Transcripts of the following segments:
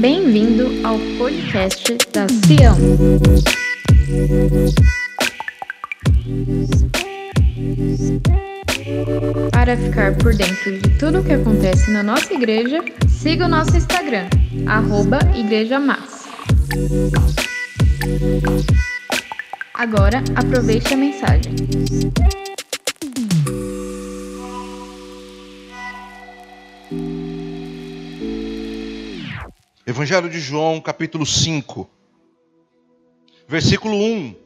Bem-vindo ao podcast da Sião. Para ficar por dentro de tudo o que acontece na nossa igreja, siga o nosso Instagram, arroba Igreja Massa. Agora, aproveite a mensagem. Evangelho de João, capítulo 5, versículo 1.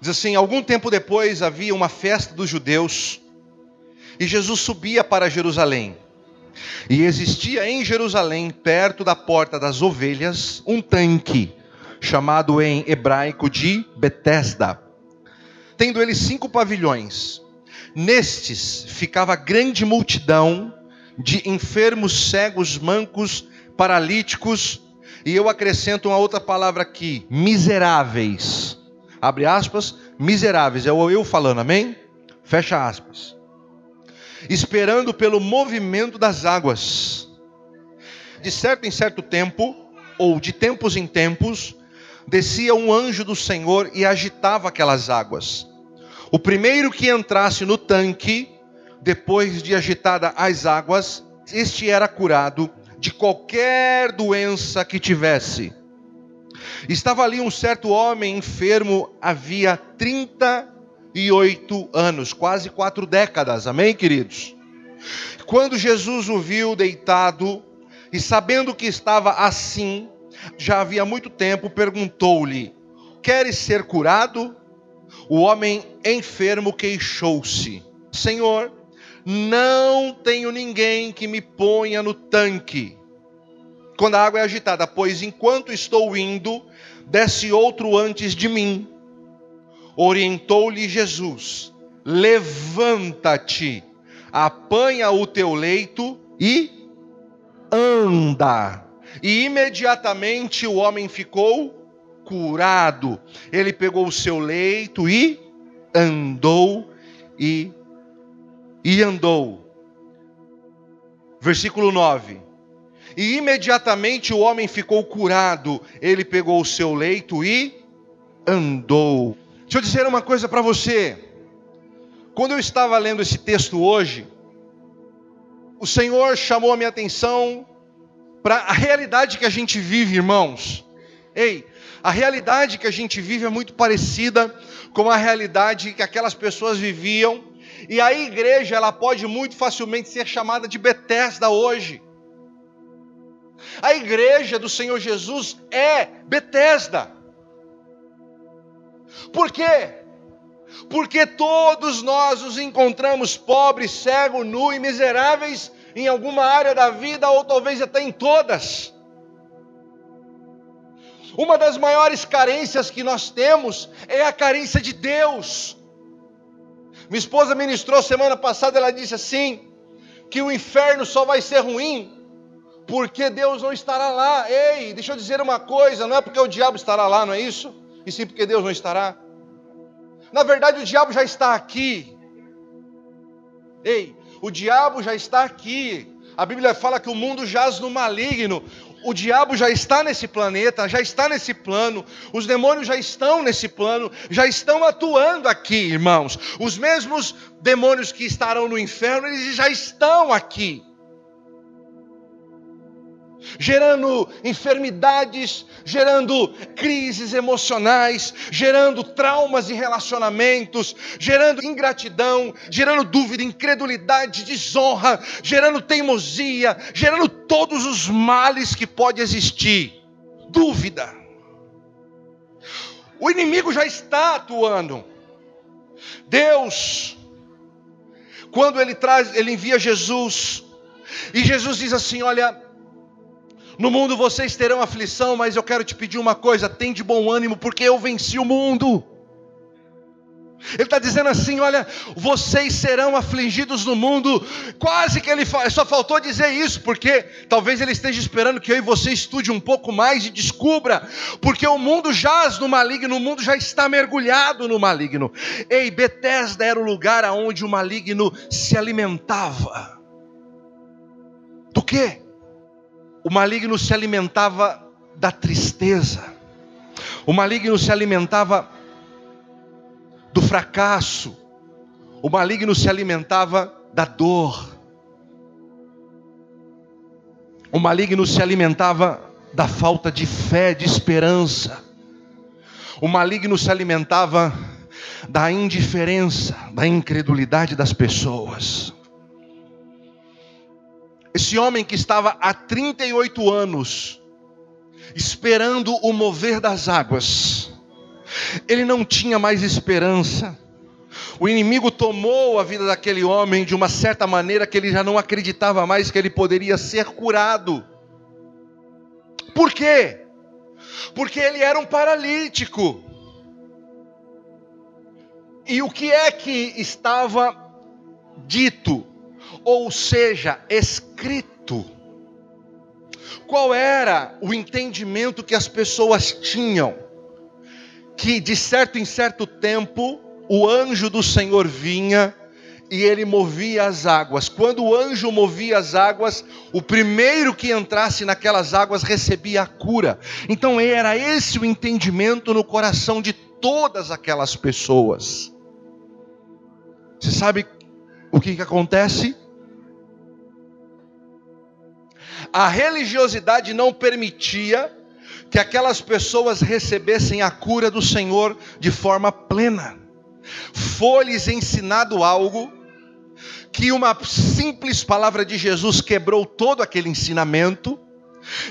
Diz assim: Algum tempo depois havia uma festa dos judeus e Jesus subia para Jerusalém. E existia em Jerusalém, perto da porta das ovelhas, um tanque, chamado em hebraico de Betesda, tendo ele cinco pavilhões. Nestes ficava grande multidão de enfermos, cegos, mancos, paralíticos, e eu acrescento uma outra palavra aqui: miseráveis. Abre aspas, miseráveis. É o eu falando, amém? Fecha aspas. Esperando pelo movimento das águas. De certo em certo tempo, ou de tempos em tempos, descia um anjo do Senhor e agitava aquelas águas. O primeiro que entrasse no tanque, depois de agitada as águas, este era curado de qualquer doença que tivesse. Estava ali um certo homem enfermo havia 38 anos, quase quatro décadas, amém, queridos? Quando Jesus o viu deitado e sabendo que estava assim, já havia muito tempo, perguntou-lhe: Queres ser curado? O homem enfermo queixou-se: Senhor, não tenho ninguém que me ponha no tanque quando a água é agitada, pois enquanto estou indo, desce outro antes de mim. Orientou-lhe Jesus: Levanta-te, apanha o teu leito e anda. E imediatamente o homem ficou curado. Ele pegou o seu leito e andou e e andou. Versículo 9. E imediatamente o homem ficou curado. Ele pegou o seu leito e andou. Deixa eu dizer uma coisa para você. Quando eu estava lendo esse texto hoje, o Senhor chamou a minha atenção para a realidade que a gente vive, irmãos. Ei, a realidade que a gente vive é muito parecida com a realidade que aquelas pessoas viviam e a igreja, ela pode muito facilmente ser chamada de Betesda hoje. A igreja do Senhor Jesus é Betesda. Por quê? Porque todos nós nos encontramos pobres, cegos, nu e miseráveis em alguma área da vida, ou talvez até em todas. Uma das maiores carências que nós temos é a carência de Deus. Minha esposa ministrou semana passada, ela disse assim: que o inferno só vai ser ruim porque Deus não estará lá. Ei, deixa eu dizer uma coisa: não é porque o diabo estará lá, não é isso? E sim porque Deus não estará. Na verdade, o diabo já está aqui. Ei, o diabo já está aqui. A Bíblia fala que o mundo jaz no maligno o diabo já está nesse planeta, já está nesse plano, os demônios já estão nesse plano, já estão atuando aqui, irmãos. Os mesmos demônios que estarão no inferno, eles já estão aqui gerando enfermidades, gerando crises emocionais, gerando traumas de relacionamentos, gerando ingratidão, gerando dúvida, incredulidade, desonra, gerando teimosia, gerando todos os males que pode existir. Dúvida. O inimigo já está atuando. Deus, quando ele traz, ele envia Jesus, e Jesus diz assim: Olha, no mundo vocês terão aflição, mas eu quero te pedir uma coisa: tem de bom ânimo, porque eu venci o mundo. Ele está dizendo assim: olha, vocês serão afligidos no mundo. Quase que ele só faltou dizer isso, porque talvez ele esteja esperando que eu e você estude um pouco mais e descubra, porque o mundo jaz no maligno, o mundo já está mergulhado no maligno. Ei, Betesda era o lugar aonde o maligno se alimentava. Do quê? O maligno se alimentava da tristeza, o maligno se alimentava do fracasso, o maligno se alimentava da dor, o maligno se alimentava da falta de fé, de esperança, o maligno se alimentava da indiferença, da incredulidade das pessoas. Esse homem que estava há 38 anos esperando o mover das águas, ele não tinha mais esperança. O inimigo tomou a vida daquele homem de uma certa maneira que ele já não acreditava mais que ele poderia ser curado. Por quê? Porque ele era um paralítico. E o que é que estava dito, ou seja, escrito? Qual era o entendimento que as pessoas tinham? Que de certo em certo tempo o anjo do Senhor vinha e ele movia as águas. Quando o anjo movia as águas, o primeiro que entrasse naquelas águas recebia a cura. Então era esse o entendimento no coração de todas aquelas pessoas. Você sabe o que, que acontece? A religiosidade não permitia que aquelas pessoas recebessem a cura do Senhor de forma plena. Foi-lhes ensinado algo que uma simples palavra de Jesus quebrou todo aquele ensinamento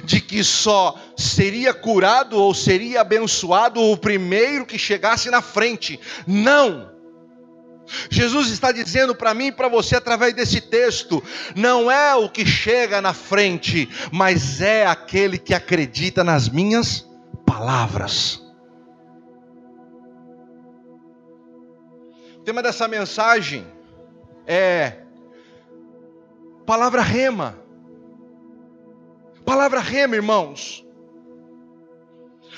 de que só seria curado ou seria abençoado o primeiro que chegasse na frente. Não! Jesus está dizendo para mim e para você através desse texto: não é o que chega na frente, mas é aquele que acredita nas minhas palavras. O tema dessa mensagem é palavra rema. Palavra rema, irmãos.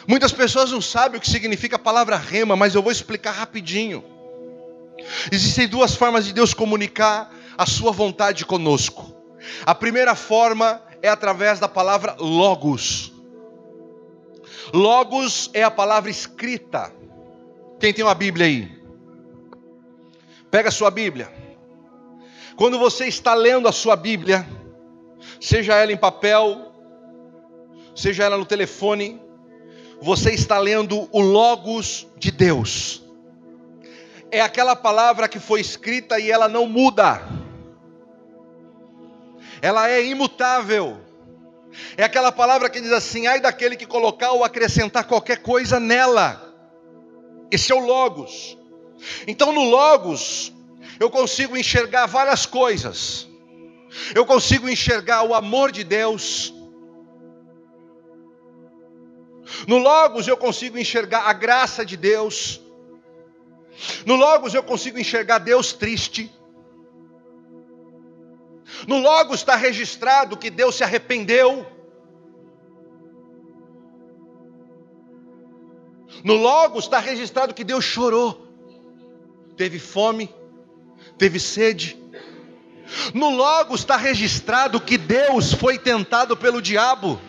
Muitas pessoas não sabem o que significa a palavra rema, mas eu vou explicar rapidinho. Existem duas formas de Deus comunicar a sua vontade conosco. A primeira forma é através da palavra logos. Logos é a palavra escrita. Quem tem uma Bíblia aí? Pega a sua Bíblia. Quando você está lendo a sua Bíblia, seja ela em papel, seja ela no telefone, você está lendo o Logos de Deus é aquela palavra que foi escrita e ela não muda, ela é imutável. É aquela palavra que diz assim: ai daquele que colocar ou acrescentar qualquer coisa nela. Esse é o Logos. Então no Logos, eu consigo enxergar várias coisas. Eu consigo enxergar o amor de Deus. No Logos eu consigo enxergar a graça de Deus. No Logos eu consigo enxergar Deus triste. No Logos está registrado que Deus se arrependeu. No Logos está registrado que Deus chorou, teve fome, teve sede. No Logos está registrado que Deus foi tentado pelo diabo.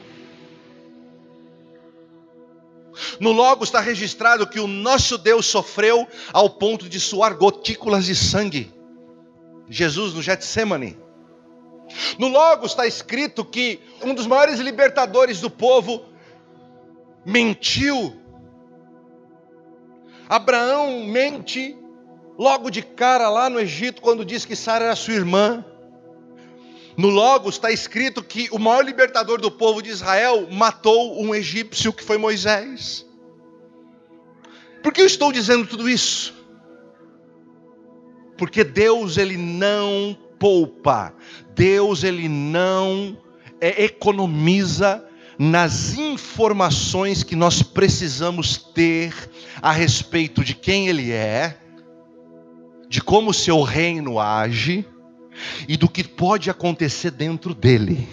No logo está registrado que o nosso Deus sofreu ao ponto de suar gotículas de sangue. Jesus no Getsemane. No logo está escrito que um dos maiores libertadores do povo mentiu. Abraão mente logo de cara lá no Egito quando diz que Sara era sua irmã. No Logos está escrito que o maior libertador do povo de Israel matou um egípcio que foi Moisés. Por que eu estou dizendo tudo isso? Porque Deus ele não poupa, Deus ele não é, economiza nas informações que nós precisamos ter a respeito de quem Ele é, de como o seu reino age e do que pode acontecer dentro dele.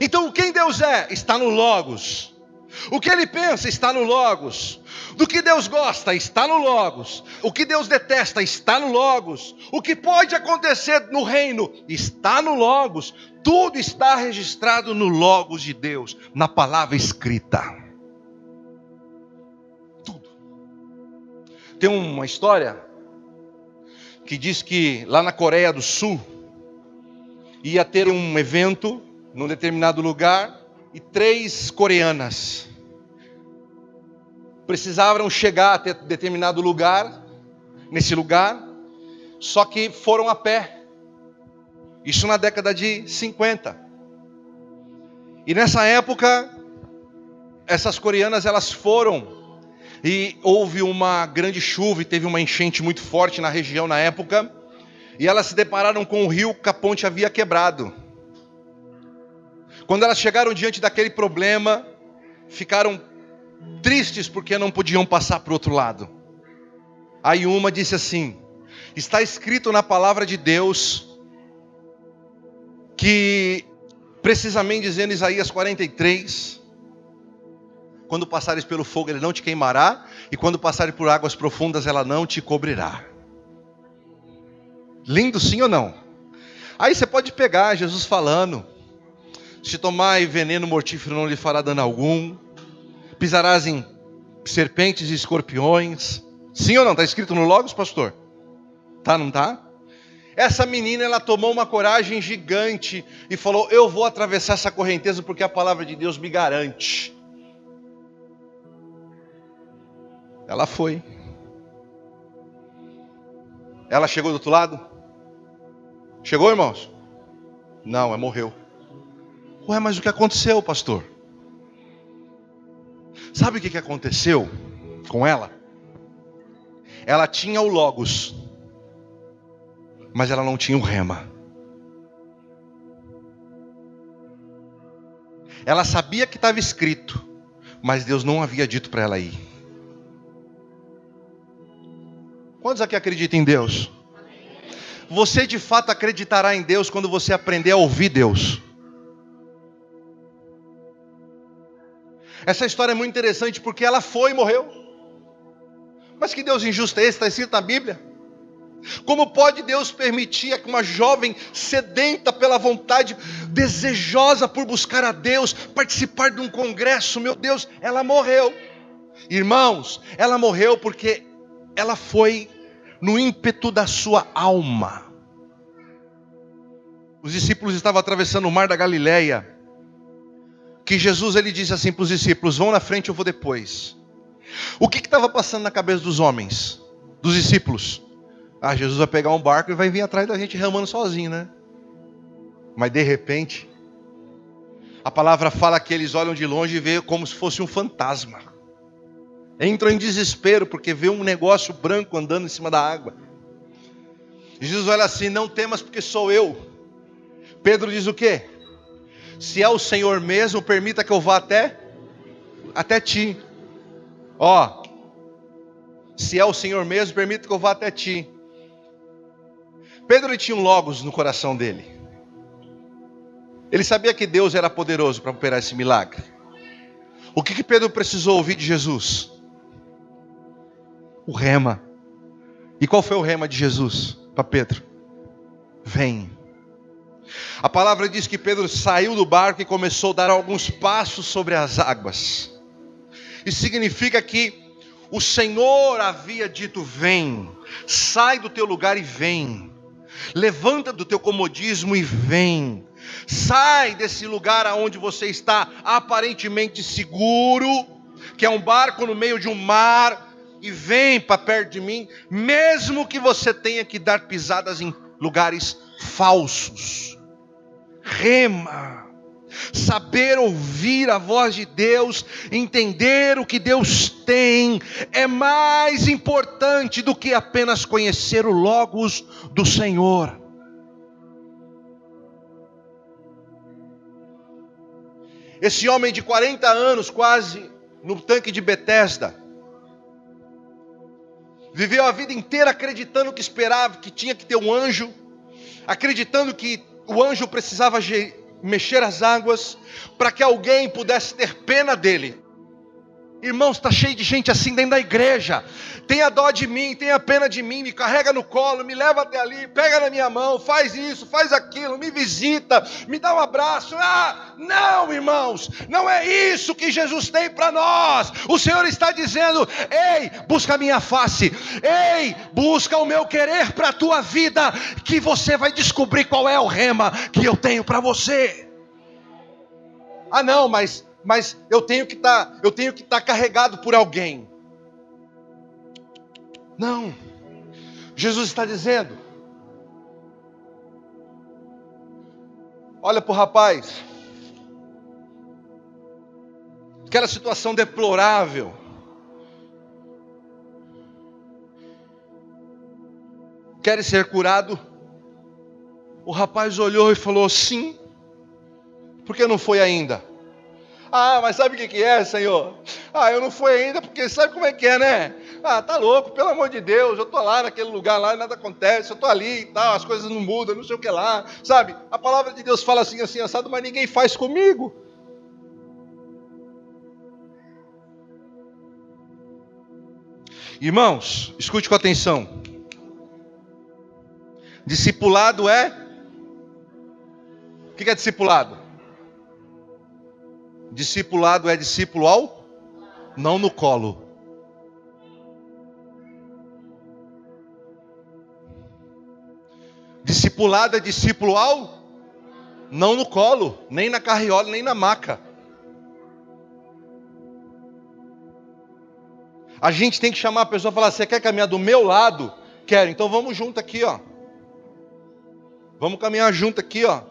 Então, quem Deus é? Está no Logos. O que ele pensa está no Logos. Do que Deus gosta está no Logos. O que Deus detesta está no Logos. O que pode acontecer no reino está no Logos. Tudo está registrado no Logos de Deus, na palavra escrita. Tudo. Tem uma história que diz que lá na Coreia do Sul ia ter um evento num determinado lugar e três coreanas precisavam chegar até determinado lugar, nesse lugar, só que foram a pé. Isso na década de 50. E nessa época, essas coreanas elas foram e houve uma grande chuva e teve uma enchente muito forte na região na época, e elas se depararam com o rio que a ponte havia quebrado. Quando elas chegaram diante daquele problema, ficaram tristes porque não podiam passar para o outro lado. Aí uma disse assim: Está escrito na palavra de Deus que, precisamente dizendo Isaías 43, quando passares pelo fogo ele não te queimará, e quando passares por águas profundas ela não te cobrirá. Lindo sim ou não? Aí você pode pegar Jesus falando, se tomar veneno mortífero não lhe fará dano algum. Pisarás em serpentes e escorpiões. Sim ou não? Está escrito no Logos, pastor? Tá, não tá? Essa menina, ela tomou uma coragem gigante e falou: Eu vou atravessar essa correnteza porque a palavra de Deus me garante. Ela foi. Ela chegou do outro lado? Chegou, irmãos? Não, ela morreu. Ué, mas o que aconteceu, pastor? Sabe o que aconteceu com ela? Ela tinha o Logos, mas ela não tinha o Rema. Ela sabia que estava escrito, mas Deus não havia dito para ela ir. Quantos aqui acreditam em Deus? Você de fato acreditará em Deus quando você aprender a ouvir Deus. Essa história é muito interessante porque ela foi e morreu. Mas que Deus injusto é esse? Está escrito na Bíblia. Como pode Deus permitir que uma jovem sedenta pela vontade, desejosa por buscar a Deus, participar de um congresso, meu Deus, ela morreu. Irmãos, ela morreu porque ela foi no ímpeto da sua alma. Os discípulos estavam atravessando o mar da Galileia que Jesus ele disse assim para os discípulos: vão na frente, eu vou depois. O que estava passando na cabeça dos homens, dos discípulos? Ah, Jesus vai pegar um barco e vai vir atrás da gente remando sozinho, né? Mas de repente, a palavra fala que eles olham de longe e vê como se fosse um fantasma. Entram em desespero porque vê um negócio branco andando em cima da água. Jesus olha assim: Não temas, porque sou eu. Pedro diz o quê? Se é o Senhor mesmo, permita que eu vá até até ti. Ó, se é o Senhor mesmo, permita que eu vá até ti. Pedro tinha um logos no coração dele. Ele sabia que Deus era poderoso para operar esse milagre. O que, que Pedro precisou ouvir de Jesus? O rema. E qual foi o rema de Jesus para Pedro? Vem. A palavra diz que Pedro saiu do barco e começou a dar alguns passos sobre as águas. Isso significa que o Senhor havia dito: Vem, sai do teu lugar e vem. Levanta do teu comodismo e vem. Sai desse lugar aonde você está aparentemente seguro, que é um barco no meio de um mar, e vem para perto de mim, mesmo que você tenha que dar pisadas em lugares falsos rema. Saber ouvir a voz de Deus, entender o que Deus tem, é mais importante do que apenas conhecer o Logos do Senhor. Esse homem de 40 anos, quase no tanque de Betesda, viveu a vida inteira acreditando que esperava, que tinha que ter um anjo, acreditando que o anjo precisava mexer as águas para que alguém pudesse ter pena dele. Irmãos, está cheio de gente assim dentro da igreja. Tenha dó de mim, tenha pena de mim, me carrega no colo, me leva até ali, pega na minha mão, faz isso, faz aquilo, me visita, me dá um abraço. Ah, não, irmãos, não é isso que Jesus tem para nós. O Senhor está dizendo: ei, busca a minha face, ei, busca o meu querer para a tua vida, que você vai descobrir qual é o rema que eu tenho para você. Ah, não, mas mas eu tenho que estar, tá, eu tenho que estar tá carregado por alguém. Não. Jesus está dizendo: Olha para o rapaz. Aquela situação deplorável. Quer ser curado? O rapaz olhou e falou: Sim. Por que não foi ainda? Ah, mas sabe o que, que é, Senhor? Ah, eu não fui ainda, porque sabe como é que é, né? Ah, tá louco, pelo amor de Deus, eu tô lá naquele lugar lá e nada acontece, eu tô ali e tal, as coisas não mudam, não sei o que lá, sabe? A palavra de Deus fala assim, assim, assado, mas ninguém faz comigo. Irmãos, escute com atenção. Discipulado é. O que é discipulado? Discipulado é discípulo ao? Não no colo. Discipulado é discípulo ao? Não no colo, nem na carriola, nem na maca. A gente tem que chamar a pessoa e falar: Você quer caminhar do meu lado? Quero, então vamos junto aqui, ó. Vamos caminhar junto aqui, ó.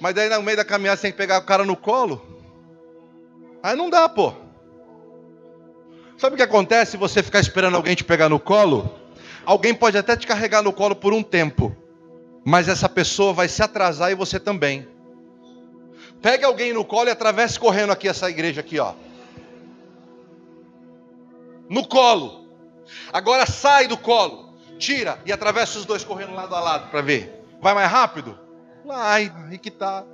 Mas daí no meio da caminhada você tem que pegar o cara no colo. Aí não dá, pô. Sabe o que acontece se você ficar esperando alguém te pegar no colo? Alguém pode até te carregar no colo por um tempo, mas essa pessoa vai se atrasar e você também. Pegue alguém no colo e atravesse correndo aqui essa igreja aqui, ó. No colo. Agora sai do colo. Tira e atravessa os dois correndo lado a lado para ver. Vai mais rápido? Vai, aí que tá.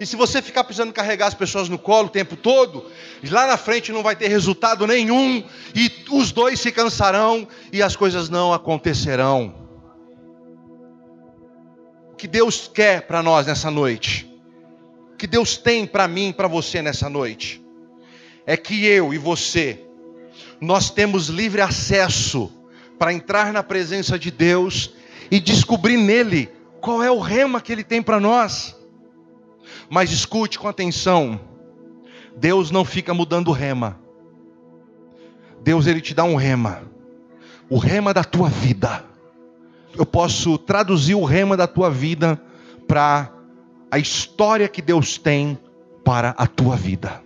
E se você ficar precisando carregar as pessoas no colo o tempo todo, lá na frente não vai ter resultado nenhum, e os dois se cansarão e as coisas não acontecerão. O que Deus quer para nós nessa noite, o que Deus tem para mim e para você nessa noite, é que eu e você, nós temos livre acesso para entrar na presença de Deus e descobrir nele qual é o rema que Ele tem para nós. Mas escute com atenção. Deus não fica mudando o rema. Deus ele te dá um rema. O rema da tua vida. Eu posso traduzir o rema da tua vida para a história que Deus tem para a tua vida.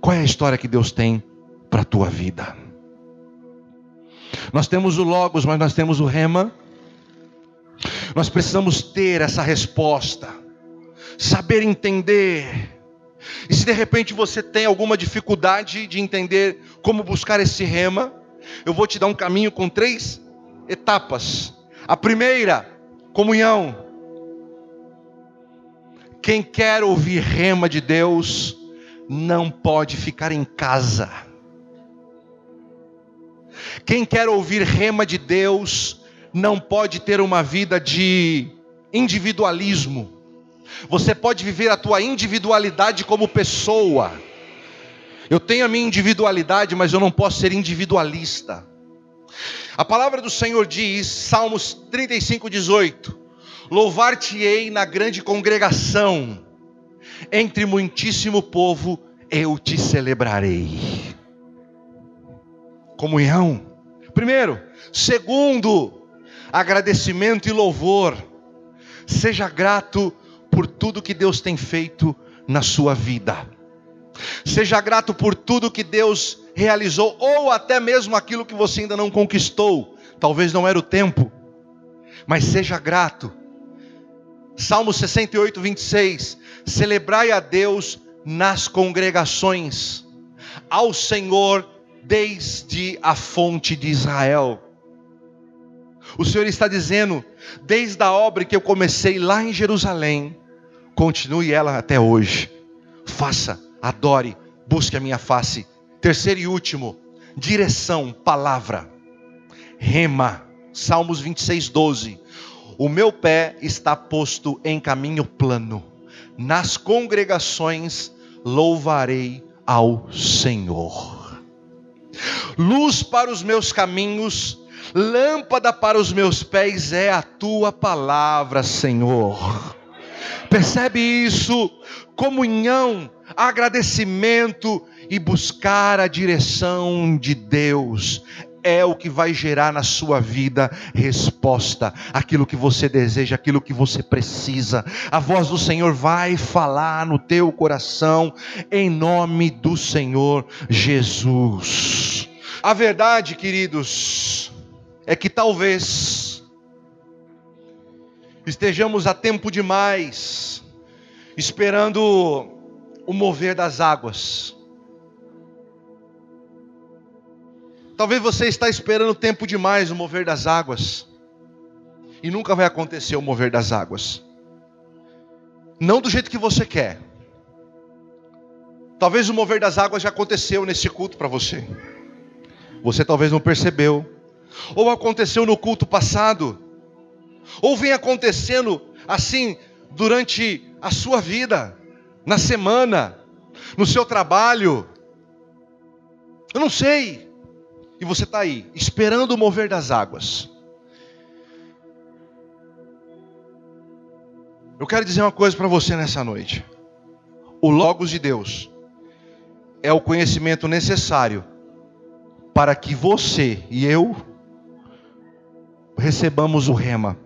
Qual é a história que Deus tem para a tua vida? Nós temos o Logos, mas nós temos o Rema. Nós precisamos ter essa resposta saber entender. E se de repente você tem alguma dificuldade de entender como buscar esse rema, eu vou te dar um caminho com três etapas. A primeira, comunhão. Quem quer ouvir rema de Deus, não pode ficar em casa. Quem quer ouvir rema de Deus, não pode ter uma vida de individualismo. Você pode viver a tua individualidade como pessoa. Eu tenho a minha individualidade, mas eu não posso ser individualista. A palavra do Senhor diz, Salmos 35, 18: Louvar-te-ei na grande congregação, entre muitíssimo povo eu te celebrarei. Comunhão, primeiro. Segundo, agradecimento e louvor. Seja grato por tudo que Deus tem feito na sua vida. Seja grato por tudo que Deus realizou, ou até mesmo aquilo que você ainda não conquistou. Talvez não era o tempo, mas seja grato. Salmo 68, 26. Celebrai a Deus nas congregações, ao Senhor desde a fonte de Israel. O Senhor está dizendo, desde a obra que eu comecei lá em Jerusalém, continue ela até hoje. Faça, adore, busque a minha face Terceiro e último, direção, palavra. Rema, Salmos 26, 12. O meu pé está posto em caminho plano, nas congregações louvarei ao Senhor. Luz para os meus caminhos, lâmpada para os meus pés é a tua palavra, Senhor. Percebe isso? Comunhão, agradecimento e buscar a direção de Deus é o que vai gerar na sua vida resposta, aquilo que você deseja, aquilo que você precisa. A voz do Senhor vai falar no teu coração, em nome do Senhor Jesus. A verdade, queridos, é que talvez estejamos a tempo demais esperando o mover das águas Talvez você está esperando tempo demais o mover das águas. E nunca vai acontecer o mover das águas. Não do jeito que você quer. Talvez o mover das águas já aconteceu nesse culto para você. Você talvez não percebeu. Ou aconteceu no culto passado. Ou vem acontecendo assim durante a sua vida, na semana, no seu trabalho. Eu não sei. E você está aí, esperando o mover das águas. Eu quero dizer uma coisa para você nessa noite. O Logos de Deus é o conhecimento necessário para que você e eu recebamos o rema